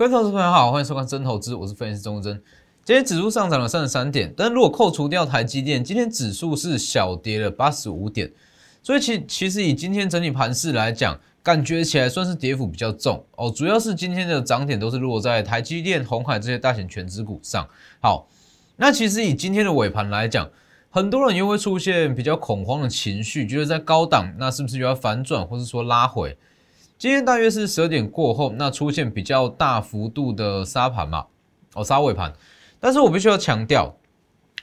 各位投资朋友好，欢迎收看真投资，我是分析师钟真。今天指数上涨了三十三点，但如果扣除掉台积电，今天指数是小跌了八十五点，所以其其实以今天整体盘势来讲，感觉起来算是跌幅比较重哦。主要是今天的涨点都是落在台积电、红海这些大型全资股上。好，那其实以今天的尾盘来讲，很多人又会出现比较恐慌的情绪，觉得在高档，那是不是又要反转，或是说拉回？今天大约是十二点过后，那出现比较大幅度的杀盘嘛，哦，杀尾盘。但是我必须要强调，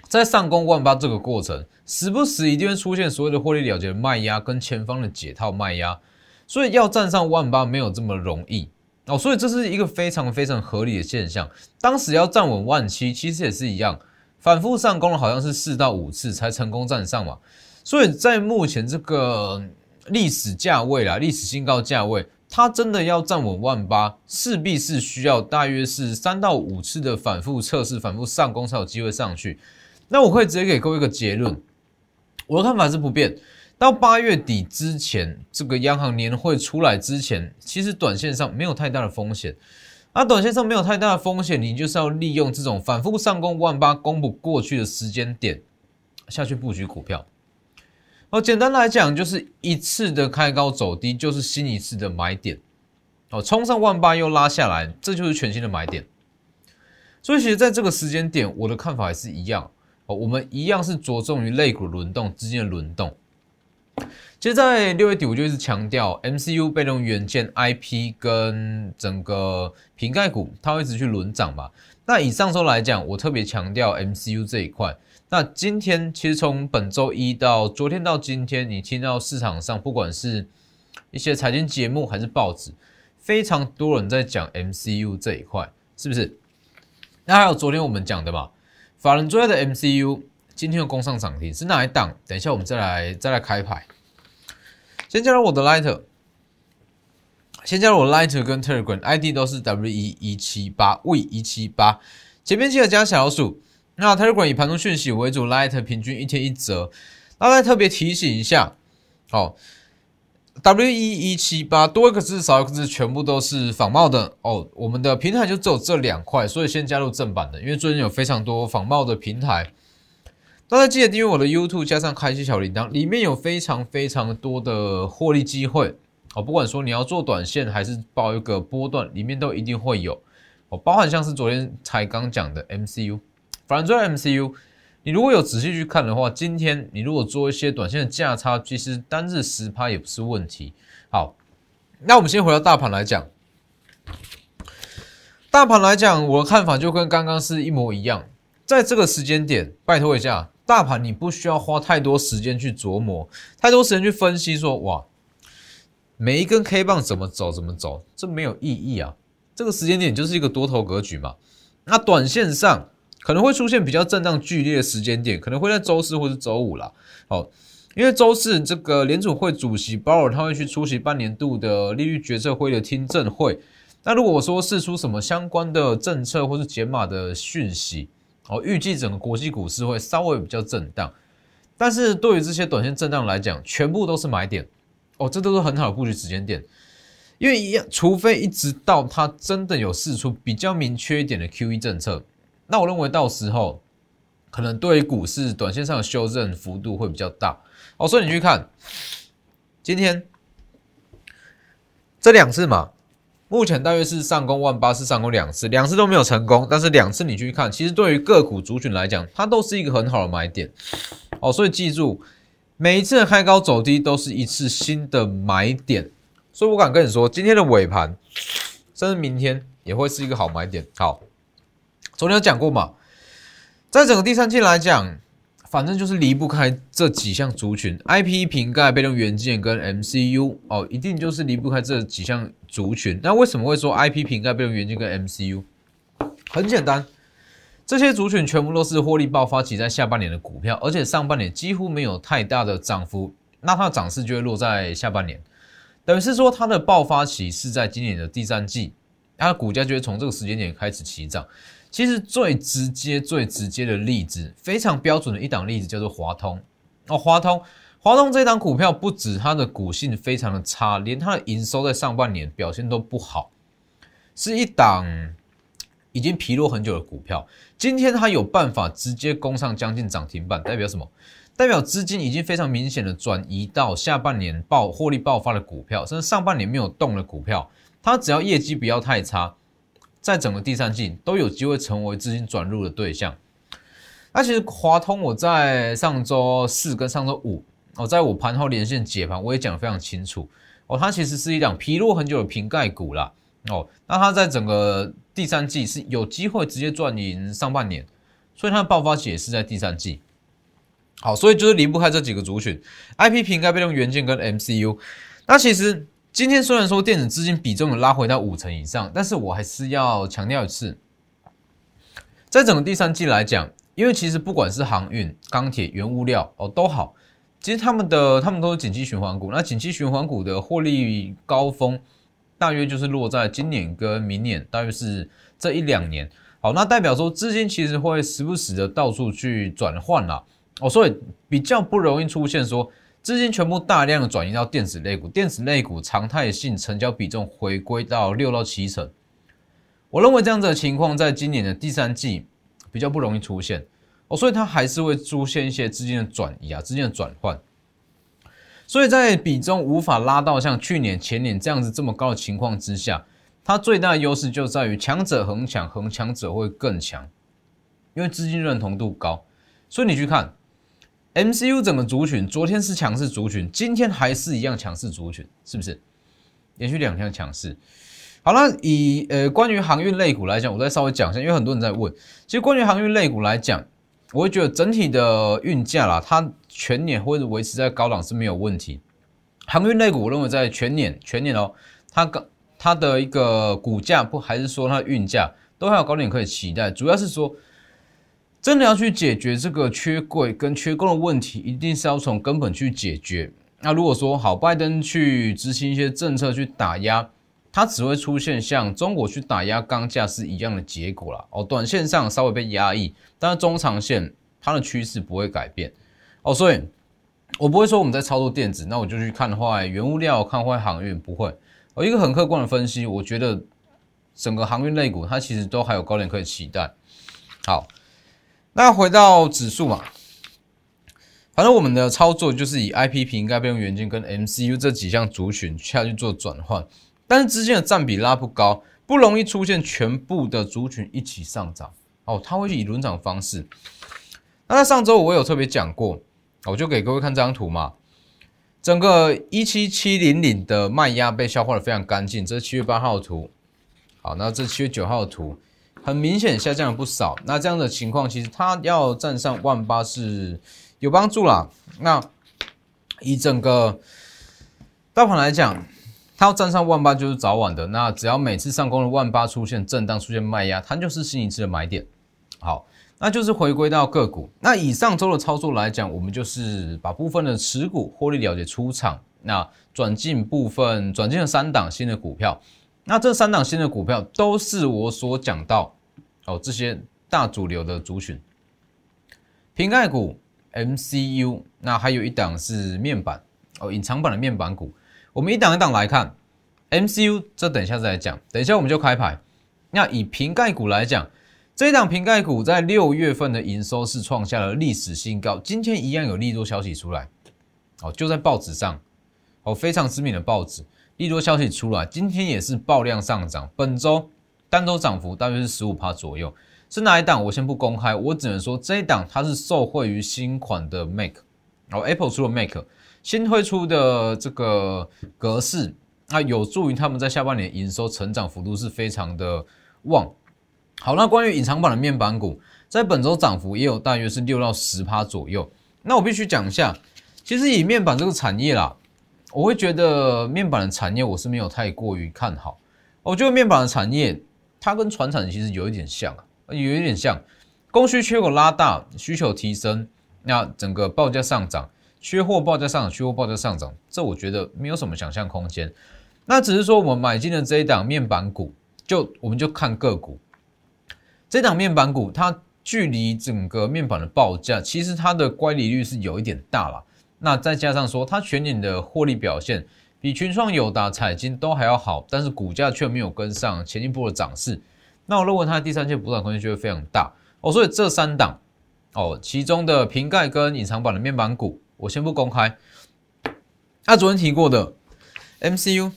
在上攻万八这个过程，时不时一定会出现所谓的获利了结的卖压跟前方的解套卖压，所以要站上万八没有这么容易哦。所以这是一个非常非常合理的现象。当时要站稳万七，其实也是一样，反复上攻了好像是四到五次才成功站上嘛。所以在目前这个。历史价位啦，历史新高价位，它真的要站稳万八，势必是需要大约是三到五次的反复测试、反复上攻才有机会上去。那我可以直接给各位一个结论，我的看法是不变。到八月底之前，这个央行年会出来之前，其实短线上没有太大的风险。而短线上没有太大的风险，你就是要利用这种反复上攻万八攻不过去的时间点下去布局股票。哦，简单来讲，就是一次的开高走低，就是新一次的买点。哦，冲上万八又拉下来，这就是全新的买点。所以，其实在这个时间点，我的看法也是一样。哦，我们一样是着重于类股轮动之间的轮动。其实，在六月底，我就一直强调，MCU 被动元件、IP 跟整个瓶盖股，它会一直去轮涨嘛。那以上周来讲，我特别强调 MCU 这一块。那今天其实从本周一到昨天到今天，你听到市场上不管是一些财经节目还是报纸，非常多人在讲 MCU 这一块，是不是？那还有昨天我们讲的嘛，法人追的 MCU，今天又攻上涨停，是哪一档？等一下我们再来再来开牌。先加入我的 Lighter，先加入我 Lighter 跟 Telegram ID 都是 W 一一七八 V 一七八，前面记得加小老鼠。那泰瑞管以盘中讯息为主，Light 平均一天一折。那再特别提醒一下，哦，W 一一七八多一个字少一个字，全部都是仿冒的哦。我们的平台就只有这两块，所以先加入正版的，因为最近有非常多仿冒的平台。大家记得订阅我的 YouTube，加上开启小铃铛，里面有非常非常多的获利机会哦。不管说你要做短线还是报一个波段，里面都一定会有哦。包含像是昨天才刚讲的 MCU。反正 MCU，你如果有仔细去看的话，今天你如果做一些短线的价差，其实单日十趴也不是问题。好，那我们先回到大盘来讲，大盘来讲，我的看法就跟刚刚是一模一样。在这个时间点，拜托一下，大盘你不需要花太多时间去琢磨，太多时间去分析说，哇，每一根 K 棒怎么走怎么走，这没有意义啊。这个时间点就是一个多头格局嘛。那短线上。可能会出现比较震荡剧烈的时间点，可能会在周四或者周五啦。好，因为周四这个联储会主席鲍尔他会去出席半年度的利率决策会的听证会。那如果说试出什么相关的政策或是减码的讯息，哦，预计整个国际股市会稍微比较震荡。但是对于这些短线震荡来讲，全部都是买点哦，这都是很好的布局时间点。因为一样，除非一直到它真的有试出比较明确一点的 Q E 政策。那我认为到时候可能对于股市短线上的修正幅度会比较大。哦，所以你去看今天这两次嘛，目前大约是上攻万八，是上攻两次，两次都没有成功，但是两次你去看，其实对于个股族群来讲，它都是一个很好的买点。哦，所以记住每一次的开高走低都是一次新的买点，所以我敢跟你说，今天的尾盘甚至明天也会是一个好买点，好。昨天有讲过嘛，在整个第三季来讲，反正就是离不开这几项族群：IP、瓶盖、被动元件跟 MCU 哦，一定就是离不开这几项族群。那为什么会说 IP、瓶盖、被动元件跟 MCU？很简单，这些族群全部都是获利爆发期在下半年的股票，而且上半年几乎没有太大的涨幅，那它的涨势就会落在下半年，等于是说它的爆发期是在今年的第三季，它的股价就会从这个时间点开始起涨。其实最直接、最直接的例子，非常标准的一档例子叫做华通哦。华通，华通这档股票不止它的股性非常的差，连它的营收在上半年表现都不好。是一档已经疲弱很久的股票，今天它有办法直接攻上将近涨停板，代表什么？代表资金已经非常明显的转移到下半年爆获利爆发的股票，甚至上半年没有动的股票，它只要业绩不要太差，在整个第三季都有机会成为资金转入的对象。那其实华通，我在上周四跟上周五，我在我盘后连线解盘，我也讲得非常清楚哦，它其实是一辆疲弱很久的瓶盖股啦哦，那它在整个第三季是有机会直接赚赢上半年，所以它的爆发期也是在第三季。好，所以就是离不开这几个族群，IP 瓶盖被动元件跟 MCU。那其实今天虽然说电子资金比重拉回到五成以上，但是我还是要强调一次，在整个第三季来讲。因为其实不管是航运、钢铁、原物料哦都好，其实他们的他们都是景气循环股。那景气循环股的获利高峰，大约就是落在今年跟明年，大约是这一两年。好，那代表说资金其实会时不时的到处去转换啦。哦，所以比较不容易出现说资金全部大量的转移到电子类股，电子类股常态性成交比重回归到六到七成。我认为这样子的情况，在今年的第三季。比较不容易出现哦，所以它还是会出现一些资金的转移啊，资金的转换。所以在比重无法拉到像去年、前年这样子这么高的情况之下，它最大的优势就在于强者恒强，恒强者会更强，因为资金认同度高。所以你去看 MCU 整个族群，昨天是强势族群，今天还是一样强势族群，是不是？连续两天强势。好了，以呃关于航运类股来讲，我再稍微讲一下，因为很多人在问。其实关于航运类股来讲，我会觉得整体的运价啦，它全年或者维持在高档是没有问题。航运类股，我认为在全年全年哦，它高它的一个股价不还是说它运价都还有高点可以期待。主要是说，真的要去解决这个缺柜跟缺工的问题，一定是要从根本去解决。那如果说好，拜登去执行一些政策去打压。它只会出现像中国去打压钢价是一样的结果啦。哦，短线上稍微被压抑，但是中长线它的趋势不会改变哦，所以我不会说我们在操作电子，那我就去看坏原物料，看坏航运，不会。哦，一个很客观的分析，我觉得整个航运类股它其实都还有高点可以期待。好，那回到指数嘛，反正我们的操作就是以 IP 瓶盖备用元件跟 MCU 这几项族群下去做转换。但是之间的占比拉不高，不容易出现全部的族群一起上涨哦，它会以轮涨方式。那在上周我有特别讲过，我就给各位看这张图嘛，整个一七七零零的卖压被消化的非常干净，这是七月八号图。好，那这七月九号图很明显下降了不少。那这样的情况，其实它要站上万八是有帮助啦。那以整个大盘来讲。它要站上万八就是早晚的，那只要每次上攻的万八出现震荡、出现卖压，它就是新一次的买点。好，那就是回归到个股。那以上周的操作来讲，我们就是把部分的持股获利了结出场，那转进部分转进了三档新的股票。那这三档新的股票都是我所讲到哦，这些大主流的族群，瓶盖股、MCU，那还有一档是面板哦，隐藏版的面板股。我们一档一档来看，MCU 这等一下再来讲，等一下我们就开牌。那以瓶盖股来讲，这一档瓶盖股在六月份的营收是创下了历史新高，今天一样有利多消息出来，哦，就在报纸上，哦，非常知名的报纸，利多消息出来，今天也是爆量上涨，本周单周涨幅大约是十五趴左右，是哪一档我先不公开，我只能说这一档它是受惠于新款的 Mac，然后，Apple 出了 Mac。新推出的这个格式，那有助于他们在下半年营收成长幅度是非常的旺。好，那关于隐藏版的面板股，在本周涨幅也有大约是六到十趴左右。那我必须讲一下，其实以面板这个产业啦，我会觉得面板的产业我是没有太过于看好。我觉得面板的产业它跟船产其实有一点像啊，有一点像，供需缺口拉大，需求提升，那整个报价上涨。缺货报价上涨，缺货报价上涨，这我觉得没有什么想象空间。那只是说我们买进的这一档面板股，就我们就看个股。这档面板股它距离整个面板的报价，其实它的乖离率是有一点大了。那再加上说它全年的获利表现比群创、友达、彩金都还要好，但是股价却没有跟上前一波的涨势。那我认为它的第三届补涨空间就会非常大哦。所以这三档哦，其中的瓶盖跟隐藏版的面板股，我先不公开。那昨天提过的 MCU。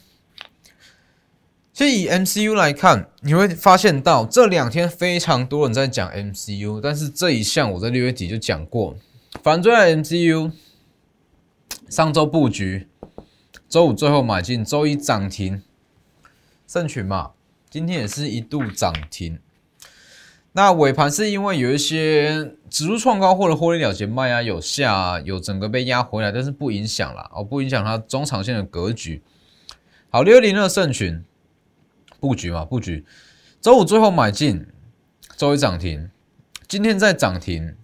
所以以 MCU 来看，你会发现到这两天非常多人在讲 MCU，但是这一项我在六月底就讲过，反追 MCU，上周布局，周五最后买进，周一涨停，盛群嘛，今天也是一度涨停。那尾盘是因为有一些指数创高或者获利了结卖啊，有下有整个被压回来，但是不影响了哦，不影响它中长线的格局。好，六零二盛群。布局嘛，布局，周五最后买进，周一涨停，今天在涨停，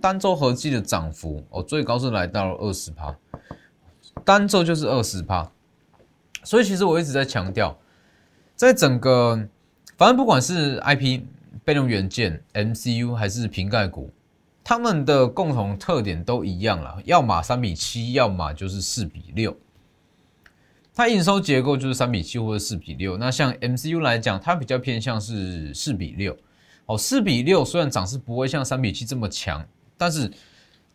单周合计的涨幅哦，最高是来到了二十趴，单周就是二十趴，所以其实我一直在强调，在整个，反正不管是 IP 被动元件、MCU 还是瓶盖股，他们的共同特点都一样了，要么三比七，要么就是四比六。它营收结构就是三比七或者四比六。那像 MCU 来讲，它比较偏向是四比六。哦，四比六虽然涨势不会像三比七这么强，但是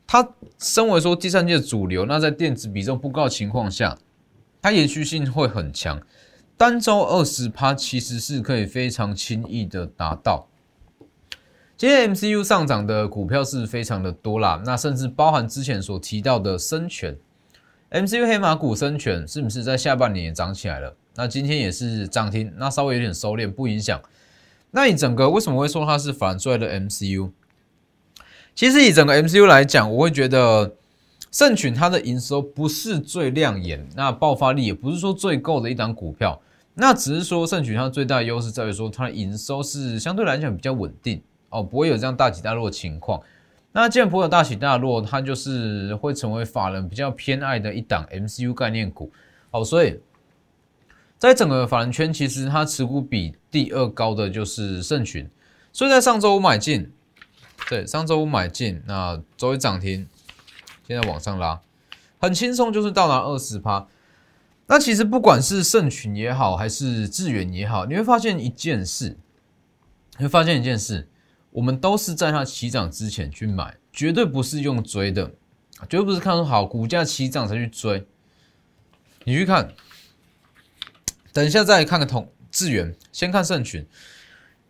它身为说第三季的主流，那在电子比重不高的情况下，它延续性会很强。单周二十趴其实是可以非常轻易的达到。今天 MCU 上涨的股票是非常的多啦，那甚至包含之前所提到的深全。MCU 黑马股生权是不是在下半年也涨起来了？那今天也是涨停，那稍微有点收敛，不影响。那你整个为什么会说它是反出来的 MCU？其实以整个 MCU 来讲，我会觉得盛群它的营收不是最亮眼，那爆发力也不是说最够的一档股票。那只是说盛群它最大的优势在于说它的营收是相对来讲比较稳定哦，不会有这样大起大落的情况。那建普有大起大落，它就是会成为法人比较偏爱的一档 MCU 概念股。好，所以在整个法人圈，其实它持股比第二高的就是盛群。所以在上周五买进，对，上周五买进，那周一涨停，现在往上拉，很轻松，就是到达二十趴。那其实不管是盛群也好，还是智远也好，你会发现一件事，你会发现一件事。我们都是在它起涨之前去买，绝对不是用追的，绝对不是看说好股价起涨才去追。你去看，等一下再看个同智远，先看盛群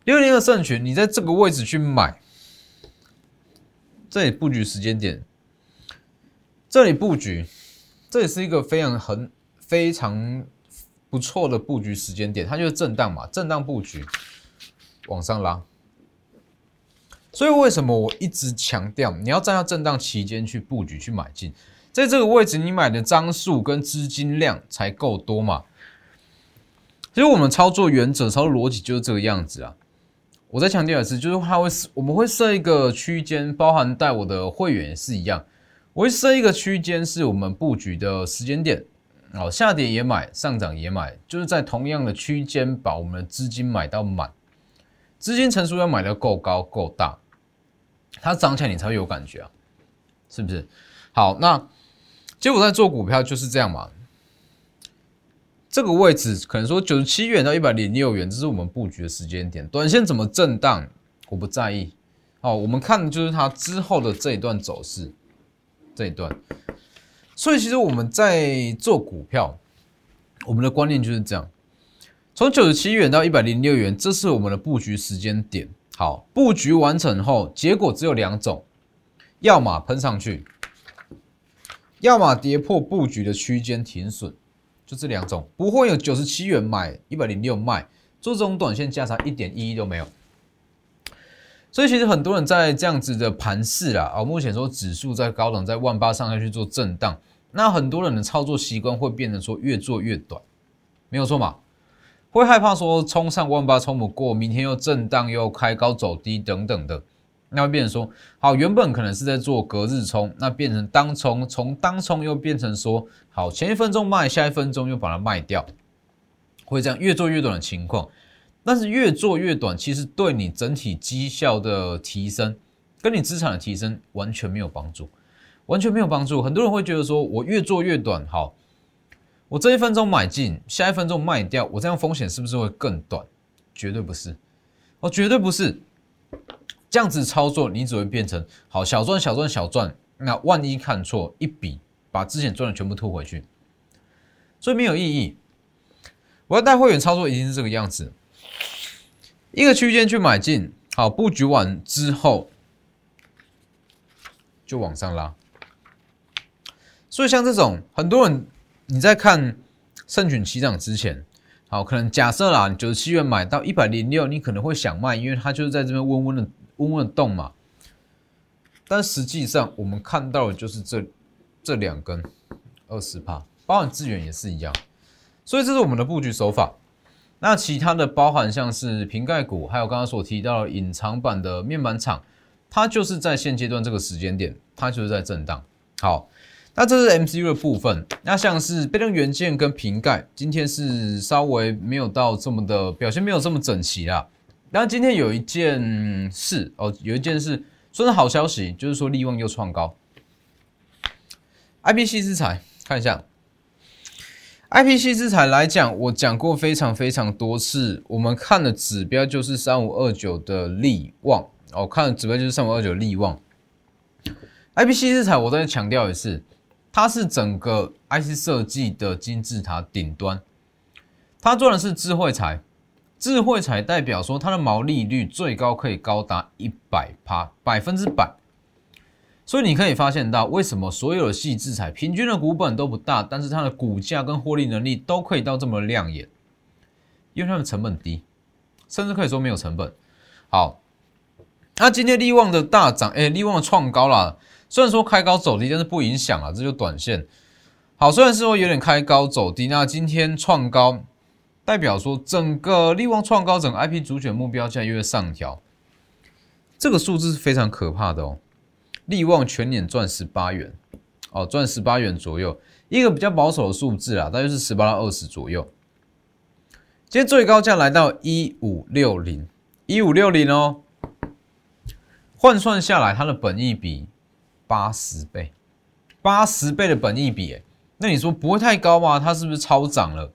六零二盛群，你在这个位置去买，这里布局时间点，这里布局，这也是一个非常很非常不错的布局时间点，它就是震荡嘛，震荡布局往上拉。所以为什么我一直强调你要站在震荡期间去布局去买进，在这个位置你买的张数跟资金量才够多嘛？其实我们操作原则、操作逻辑就是这个样子啊。我再强调一次，就是它会我们会设一个区间，包含带我的会员也是一样，我会设一个区间是我们布局的时间点，哦，下跌也买，上涨也买，就是在同样的区间把我们的资金买到满，资金成熟要买的够高够大。它涨起来你才会有感觉啊，是不是？好，那结果在做股票就是这样嘛。这个位置可能说九十七元到一百零六元，这是我们布局的时间点。短线怎么震荡，我不在意。哦，我们看的就是它之后的这一段走势，这一段。所以其实我们在做股票，我们的观念就是这样：从九十七元到一百零六元，这是我们的布局时间点。好，布局完成后，结果只有两种，要么喷上去，要么跌破布局的区间停损，就这两种，不会有九十七元买一百零六卖，做这种短线价差一点意义都没有。所以其实很多人在这样子的盘势啊，啊，目前说指数在高档在万八上下去做震荡，那很多人的操作习惯会变成说越做越短，没有错嘛？会害怕说冲上万八冲不过，明天又震荡又开高走低等等的，那会变成说好，原本可能是在做隔日冲，那变成当冲，从当冲又变成说好，前一分钟卖，下一分钟又把它卖掉，会这样越做越短的情况。但是越做越短，其实对你整体绩效的提升，跟你资产的提升完全没有帮助，完全没有帮助。很多人会觉得说我越做越短，好。我这一分钟买进，下一分钟卖掉，我这样风险是不是会更短？绝对不是，哦，绝对不是。这样子操作，你只会变成好小赚小赚小赚。那万一看错一笔，把之前赚的全部吐回去，所以没有意义。我要带会员操作，一定是这个样子：一个区间去买进，好布局完之后就往上拉。所以像这种很多人，你在看圣群起涨之前，好可能假设啦，九十七元买到一百零六，你可能会想卖，因为它就是在这边温温的。温温的动嘛，但实际上我们看到的就是这这两根二十帕，包含资源也是一样，所以这是我们的布局手法。那其他的包含像是瓶盖股，还有刚刚所提到的隐藏版的面板厂，它就是在现阶段这个时间点，它就是在震荡。好，那这是 MCU 的部分。那像是被动元件跟瓶盖，今天是稍微没有到这么的表现，没有这么整齐啦。那今天有一件事哦，有一件事说是好消息，就是说利旺又创高。IPC 资材看一下，IPC 资材来讲，我讲过非常非常多次，我们看的指标就是三五二九的利旺哦，看的指标就是三五二九利旺。IPC 资材我再强调一次，它是整个 IC 设计的金字塔顶端，它做的是智慧财。智慧彩代表说它的毛利率最高可以高达一百趴，百分之百。所以你可以发现到，为什么所有的细制材平均的股本都不大，但是它的股价跟获利能力都可以到这么亮眼，因为它的成本低，甚至可以说没有成本。好，那今天利旺的大涨，哎，利旺创高了，虽然说开高走低，但是不影响啊，这就短线。好，虽然是说有点开高走低，那今天创高。代表说，整个利旺创高，整个 IP 主选目标价又在上调，这个数字是非常可怕的哦。利旺全年赚十八元，哦，赚十八元左右，一个比较保守的数字啊，大约是十八到二十左右。今天最高价来到一五六零，一五六零哦，换算下来，它的本益比八十倍，八十倍的本益比，哎，那你说不会太高吗？它是不是超涨了？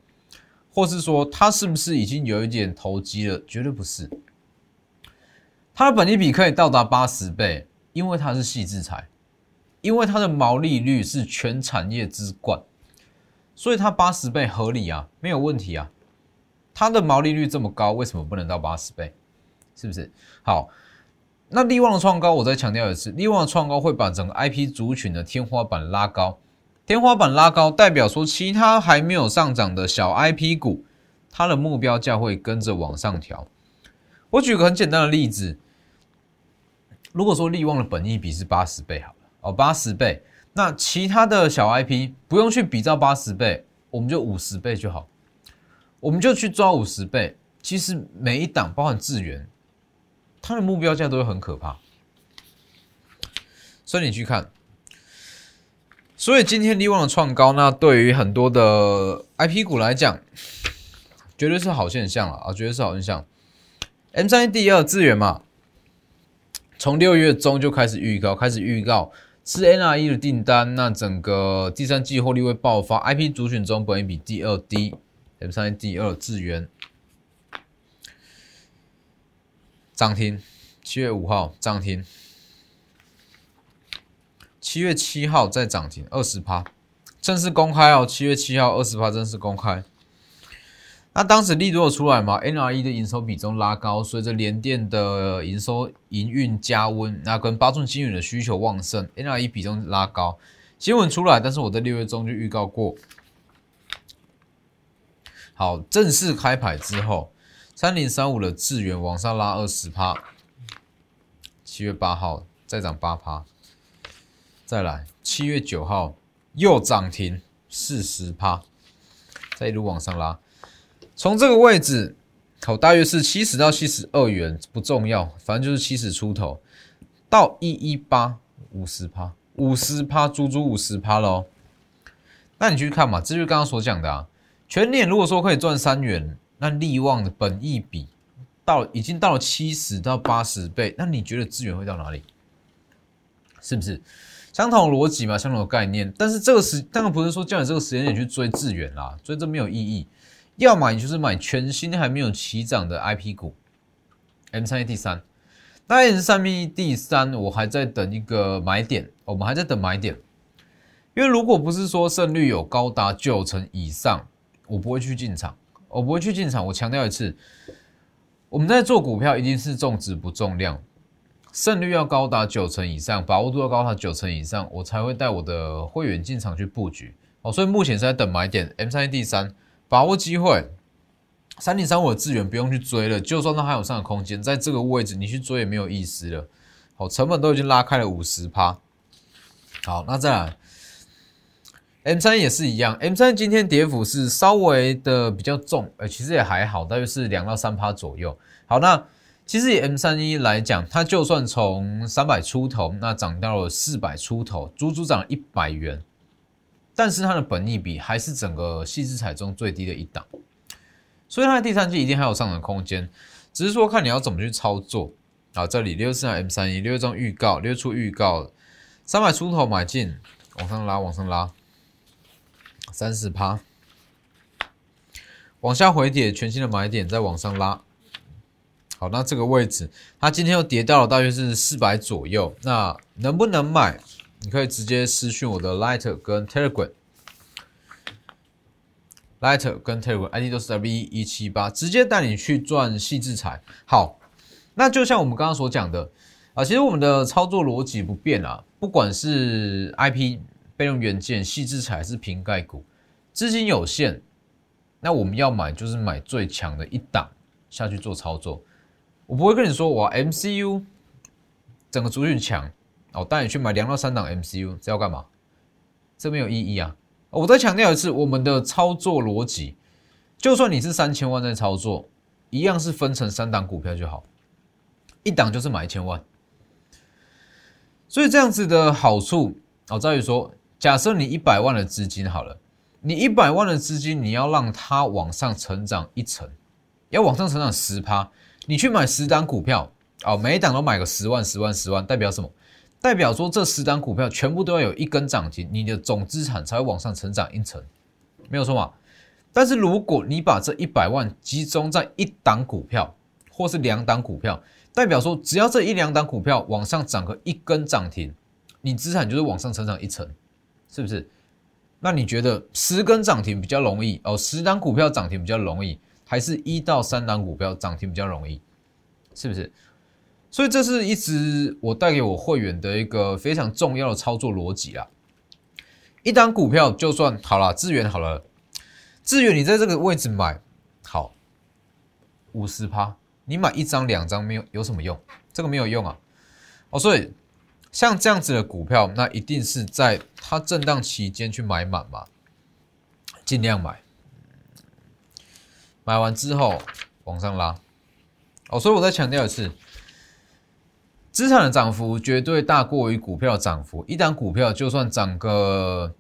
或是说它是不是已经有一点投机了？绝对不是，它的本利比可以到达八十倍，因为它是细制材，因为它的毛利率是全产业之冠，所以它八十倍合理啊，没有问题啊。它的毛利率这么高，为什么不能到八十倍？是不是？好，那利旺的创高，我再强调一次，利旺的创高会把整个 IP 族群的天花板拉高。天花板拉高，代表说其他还没有上涨的小 IP 股，它的目标价会跟着往上调。我举个很简单的例子，如果说利旺的本益比是八十倍好了，哦，八十倍，那其他的小 IP 不用去比照八十倍，我们就五十倍就好，我们就去抓五十倍。其实每一档包含智源，它的目标价都会很可怕，所以你去看。所以今天利旺的创高，那对于很多的 IP 股来讲，绝对是好现象了啊，绝对是好现象。M 三第二资源嘛，从六月中就开始预告，开始预告是 NRE 的订单，那整个第三季获利会爆发。IP 主选中本益比第二低，M 三第二资源涨停，七月五号涨停。七月七号再涨停二十趴，正式公开哦。七月七号二十趴正式公开。那当时利多出来嘛？NRE 的营收比重拉高，随着联电的营收营运加温，那跟八寸晶圆的需求旺盛，NRE 比重拉高。新闻出来，但是我在六月中就预告过。好，正式开牌之后，三零三五的智源往上拉二十趴。七月八号再涨八趴。再来，七月九号又涨停四十趴，再一路往上拉，从这个位置，好，大约是七十到七十二元，不重要，反正就是七十出头，到一一八五十趴，五十趴，足足五十趴喽。那你去看嘛，这就是刚刚所讲的啊，全年如果说可以赚三元，那利旺的本益比到已经到了七十到八十倍，那你觉得资源会到哪里？是不是？相同逻辑嘛，相同的概念。但是这个时当然不是说叫你这个时间点去追智远啦，所以这没有意义。要买你就是买全新还没有起涨的 IP 股，M 三 A 第三，那 M 三 B 第三，我还在等一个买点，我们还在等买点。因为如果不是说胜率有高达九成以上，我不会去进场，我不会去进场。我强调一次，我们在做股票一定是重质不重量。胜率要高达九成以上，把握度要高达九成以上，我才会带我的会员进场去布局哦。所以目前是在等买点，M 三 D 三，把握机会。三零三五的资源不用去追了，就算它还有上涨空间，在这个位置你去追也没有意思了。好，成本都已经拉开了五十趴。好，那再来，M 三也是一样，M 三今天跌幅是稍微的比较重，呃，其实也还好，大约是两到三趴左右。好，那。其实以 M 三一来讲，它就算从三百出头，那涨到了四百出头，足足涨了一百元，但是它的本益比还是整个细资彩中最低的一档，所以它的第三季一定还有上涨空间，只是说看你要怎么去操作啊。这里六四三 M 三一六张预告，六出预告，三百出头买进，往上拉，往上拉，三十趴，往下回跌，全新的买点再往上拉。好，那这个位置，它今天又跌到了大约是四百左右，那能不能买？你可以直接私讯我的 Lighter 跟 Telegram，Lighter 跟 Telegram，ID 都是 W 一七八，直接带你去赚细制裁。好，那就像我们刚刚所讲的啊，其实我们的操作逻辑不变啊，不管是 IP 备用元件、细制裁还是瓶盖股，资金有限，那我们要买就是买最强的一档下去做操作。我不会跟你说，我 MCU 整个族群强，我带你去买两到三档 MCU，这要干嘛？这没有意义啊！我再强调一次，我们的操作逻辑，就算你是三千万在操作，一样是分成三档股票就好，一档就是买一千万。所以这样子的好处哦，在于说，假设你一百万的资金好了，你一百万的资金，你要让它往上成长一层，要往上成长十趴。你去买十档股票哦，每一档都买个十万、十万、十万，代表什么？代表说这十档股票全部都要有一根涨停，你的总资产才会往上成长一层，没有错嘛？但是如果你把这一百万集中在一档股票或是两档股票，代表说只要这一两档股票往上涨个一根涨停，你资产就是往上成长一层，是不是？那你觉得十根涨停比较容易哦？十档股票涨停比较容易？还是一到三档股票涨停比较容易，是不是？所以这是一直我带给我会员的一个非常重要的操作逻辑啊。一档股票就算好了，资源好了，资源你在这个位置买好五十趴，你买一张两张没有有什么用？这个没有用啊。哦，所以像这样子的股票，那一定是在它震荡期间去买满嘛，尽量买。买完之后往上拉，哦，所以我再强调一次，资产的涨幅绝对大过于股票涨幅。一档股票就算涨个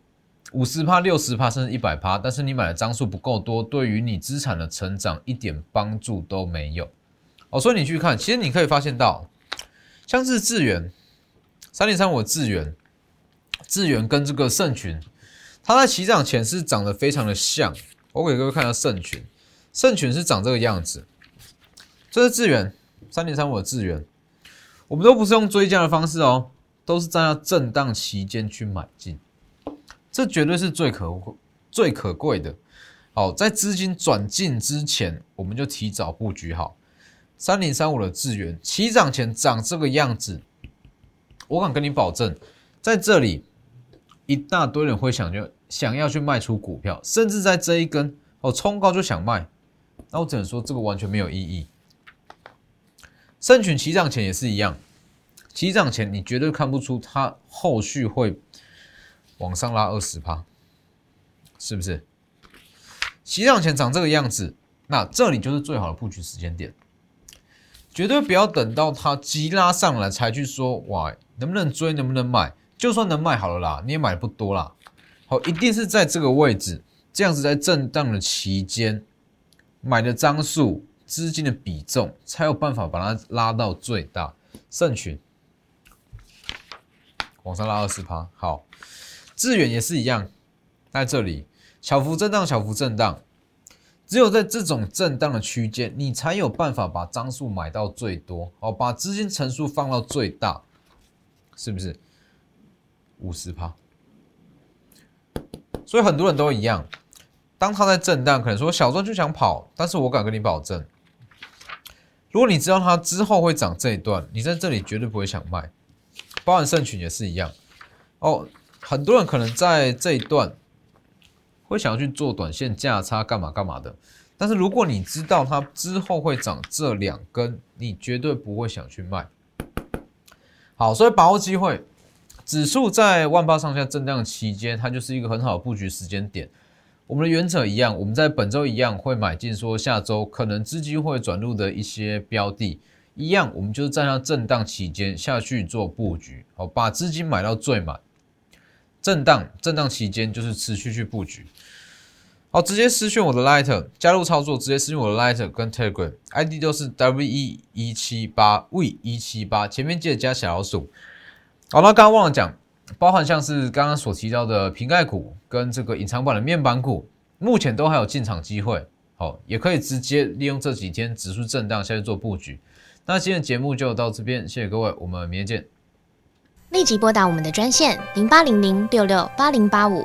五十趴、六十趴，甚至一百趴，但是你买的张数不够多，对于你资产的成长一点帮助都没有。哦，所以你去看，其实你可以发现到，像是智源三零三五智源，智源跟这个盛群，它在起涨前是长得非常的像。我给各位看一下盛群。圣泉是长这个样子，这是智源三点三五的智源，我们都不是用追加的方式哦，都是在震荡期间去买进，这绝对是最可最可贵的。好，在资金转进之前，我们就提早布局好。三零三五的智源，起涨前长这个样子，我敢跟你保证，在这里一大堆人会想就想要去卖出股票，甚至在这一根哦冲高就想卖。那我只能说，这个完全没有意义。圣群起涨前也是一样，起涨前你绝对看不出它后续会往上拉二十趴，是不是？起涨前长这个样子，那这里就是最好的布局时间点，绝对不要等到它急拉上来才去说，哇，能不能追，能不能买？就算能卖好了啦，你也买的不多啦。好，一定是在这个位置，这样子在震荡的期间。买的张数、资金的比重，才有办法把它拉到最大。圣群往上拉二十趴。好，致远也是一样，在这里小幅震荡，小幅震荡，只有在这种震荡的区间，你才有办法把张数买到最多，哦，把资金乘数放到最大，是不是？五十趴。所以很多人都一样，当它在震荡，可能说小赚就想跑，但是我敢跟你保证，如果你知道它之后会涨这一段，你在这里绝对不会想卖。包含盛群也是一样哦，很多人可能在这一段会想要去做短线价差干嘛干嘛的，但是如果你知道它之后会涨这两根，你绝对不会想去卖。好，所以把握机会。指数在万八上下震荡期间，它就是一个很好的布局时间点。我们的原则一样，我们在本周一样会买进，说下周可能资金会转入的一些标的，一样我们就是在它震荡期间下去做布局，好，把资金买到最满。震荡震荡期间就是持续去布局。好，直接私讯我的 Lighter 加入操作，直接私讯我的 Light 跟 Telegram ID 都是 W E 一七八 V 一七八，前面记得加小老鼠。好，那刚刚忘了讲，包含像是刚刚所提到的瓶盖股跟这个隐藏版的面板股，目前都还有进场机会。好，也可以直接利用这几天指数震荡下去做布局。那今天节目就到这边，谢谢各位，我们明天见。立即拨打我们的专线零八零零六六八零八五。